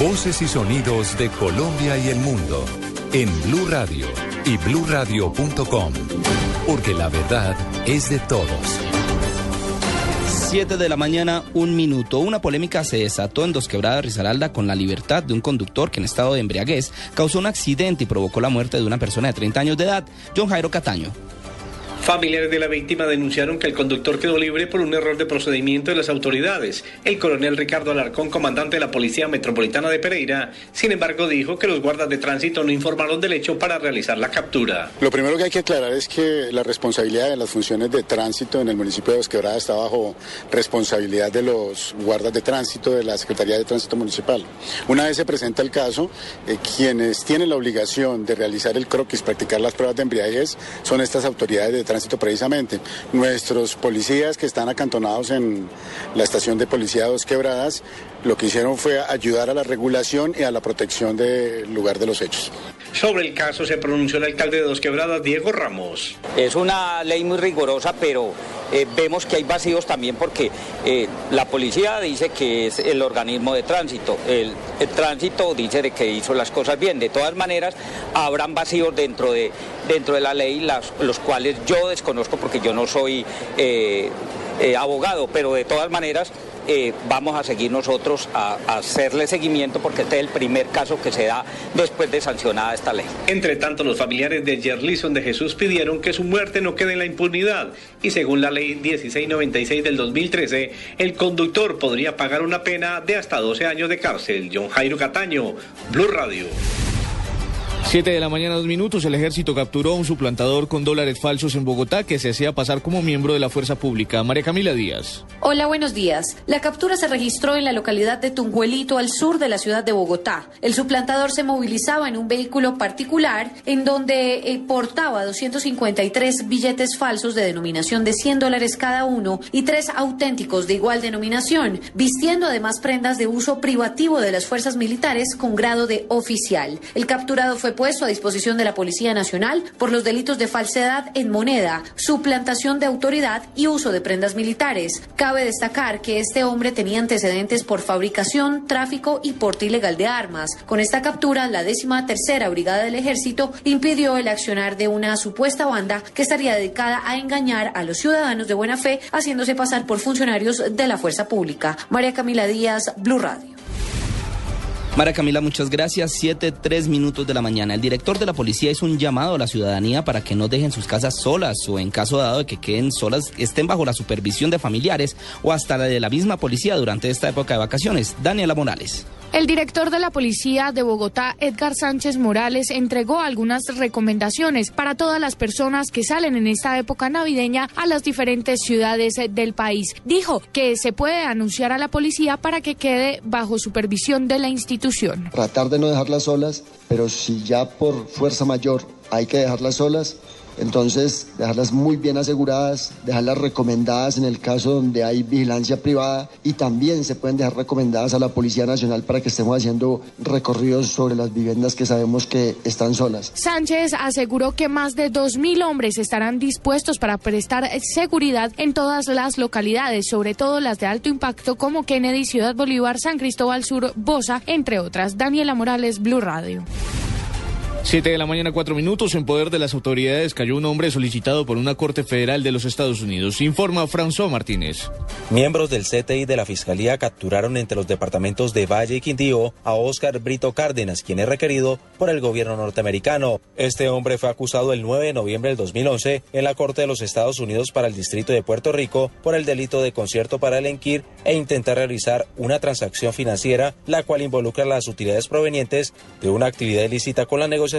Voces y sonidos de Colombia y el mundo en Blue Radio y BlueRadio.com, porque la verdad es de todos. 7 de la mañana, un minuto. Una polémica se desató en Dos Quebradas Risaralda con la libertad de un conductor que en estado de embriaguez causó un accidente y provocó la muerte de una persona de 30 años de edad, John Jairo Cataño. Familiares de la víctima denunciaron que el conductor quedó libre por un error de procedimiento de las autoridades. El coronel Ricardo Alarcón, comandante de la Policía Metropolitana de Pereira, sin embargo dijo que los guardas de tránsito no informaron del hecho para realizar la captura. Lo primero que hay que aclarar es que la responsabilidad de las funciones de tránsito en el municipio de Dos Quebradas está bajo responsabilidad de los guardas de tránsito de la Secretaría de Tránsito Municipal. Una vez se presenta el caso, eh, quienes tienen la obligación de realizar el croquis, practicar las pruebas de embriaguez, son estas autoridades de tránsito precisamente. Nuestros policías que están acantonados en la estación de policía Dos Quebradas, lo que hicieron fue ayudar a la regulación y a la protección del lugar de los hechos. Sobre el caso se pronunció el alcalde de Dos Quebradas, Diego Ramos. Es una ley muy rigurosa, pero eh, vemos que hay vacíos también porque eh, la policía dice que es el organismo de tránsito, el, tránsito dice de que hizo las cosas bien. De todas maneras, habrán vacíos dentro de, dentro de la ley, los cuales yo desconozco porque yo no soy eh, abogado, pero de todas maneras eh, vamos a seguir nosotros a, hacerle seguimiento porque este es el primer caso que se da después de sancionada esta ley. Entre tanto, los familiares de Jerlison de Jesús pidieron que su muerte no quede en la impunidad y según la ley 1696 del 2013, el conductor podría pagar una pena de hasta 12 años de cárcel. John Jairo Cataño, Blue Radio. 7 de la mañana, dos minutos. El ejército capturó a un suplantador con dólares falsos en Bogotá que se hacía pasar como miembro de la fuerza pública. María Camila Díaz. Hola, buenos días. La captura se registró en la localidad de Tunguelito, al sur de la ciudad de Bogotá. El suplantador se movilizaba en un vehículo particular en donde eh, portaba 253 billetes falsos de denominación de 100 dólares cada uno y tres auténticos de igual denominación, vistiendo además prendas de uso privativo de las fuerzas militares con grado de oficial. El capturado fue puesto a disposición de la Policía Nacional por los delitos de falsedad en moneda, suplantación de autoridad y uso de prendas militares. Cabe destacar que este hombre tenía antecedentes por fabricación, tráfico y porte ilegal de armas. Con esta captura, la décima tercera brigada del ejército impidió el accionar de una supuesta banda que estaría dedicada a engañar a los ciudadanos de buena fe, haciéndose pasar por funcionarios de la fuerza pública. María Camila Díaz, Blue Radio. Mara Camila, muchas gracias. Siete, tres minutos de la mañana. El director de la policía hizo un llamado a la ciudadanía para que no dejen sus casas solas o en caso dado de que queden solas, estén bajo la supervisión de familiares o hasta la de la misma policía durante esta época de vacaciones. Daniela Morales. El director de la Policía de Bogotá, Edgar Sánchez Morales, entregó algunas recomendaciones para todas las personas que salen en esta época navideña a las diferentes ciudades del país. Dijo que se puede anunciar a la policía para que quede bajo supervisión de la institución. Tratar de no dejarlas solas, pero si ya por fuerza mayor hay que dejarlas solas, entonces, dejarlas muy bien aseguradas, dejarlas recomendadas en el caso donde hay vigilancia privada y también se pueden dejar recomendadas a la Policía Nacional para que estemos haciendo recorridos sobre las viviendas que sabemos que están solas. Sánchez aseguró que más de 2.000 hombres estarán dispuestos para prestar seguridad en todas las localidades, sobre todo las de alto impacto como Kennedy, Ciudad Bolívar, San Cristóbal Sur, Bosa, entre otras. Daniela Morales, Blue Radio. 7 de la mañana, 4 minutos. En poder de las autoridades cayó un hombre solicitado por una corte federal de los Estados Unidos. Informa François Martínez. Miembros del CTI de la Fiscalía capturaron entre los departamentos de Valle y Quindío a Oscar Brito Cárdenas, quien es requerido por el gobierno norteamericano. Este hombre fue acusado el 9 de noviembre del 2011 en la Corte de los Estados Unidos para el Distrito de Puerto Rico por el delito de concierto para elenquir e intentar realizar una transacción financiera, la cual involucra las utilidades provenientes de una actividad ilícita con la negociación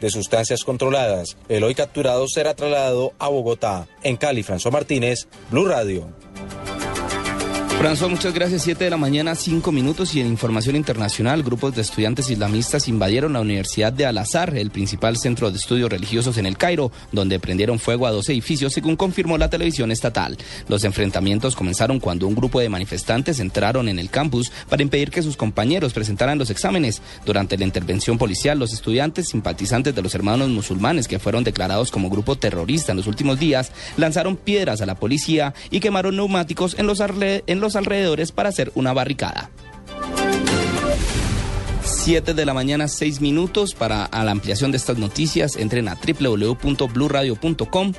de sustancias controladas. El hoy capturado será trasladado a Bogotá. En Cali, François Martínez, Blue Radio. François, muchas gracias. Siete de la mañana, cinco minutos y en información internacional, grupos de estudiantes islamistas invadieron la Universidad de Al-Azhar, el principal centro de estudios religiosos en el Cairo, donde prendieron fuego a dos edificios, según confirmó la televisión estatal. Los enfrentamientos comenzaron cuando un grupo de manifestantes entraron en el campus para impedir que sus compañeros presentaran los exámenes. Durante la intervención policial, los estudiantes simpatizantes de los hermanos musulmanes, que fueron declarados como grupo terrorista en los últimos días, lanzaron piedras a la policía y quemaron neumáticos en los, arle en los alrededores para hacer una barricada. 7 de la mañana, 6 minutos. Para la ampliación de estas noticias, entren a www.bluradio.com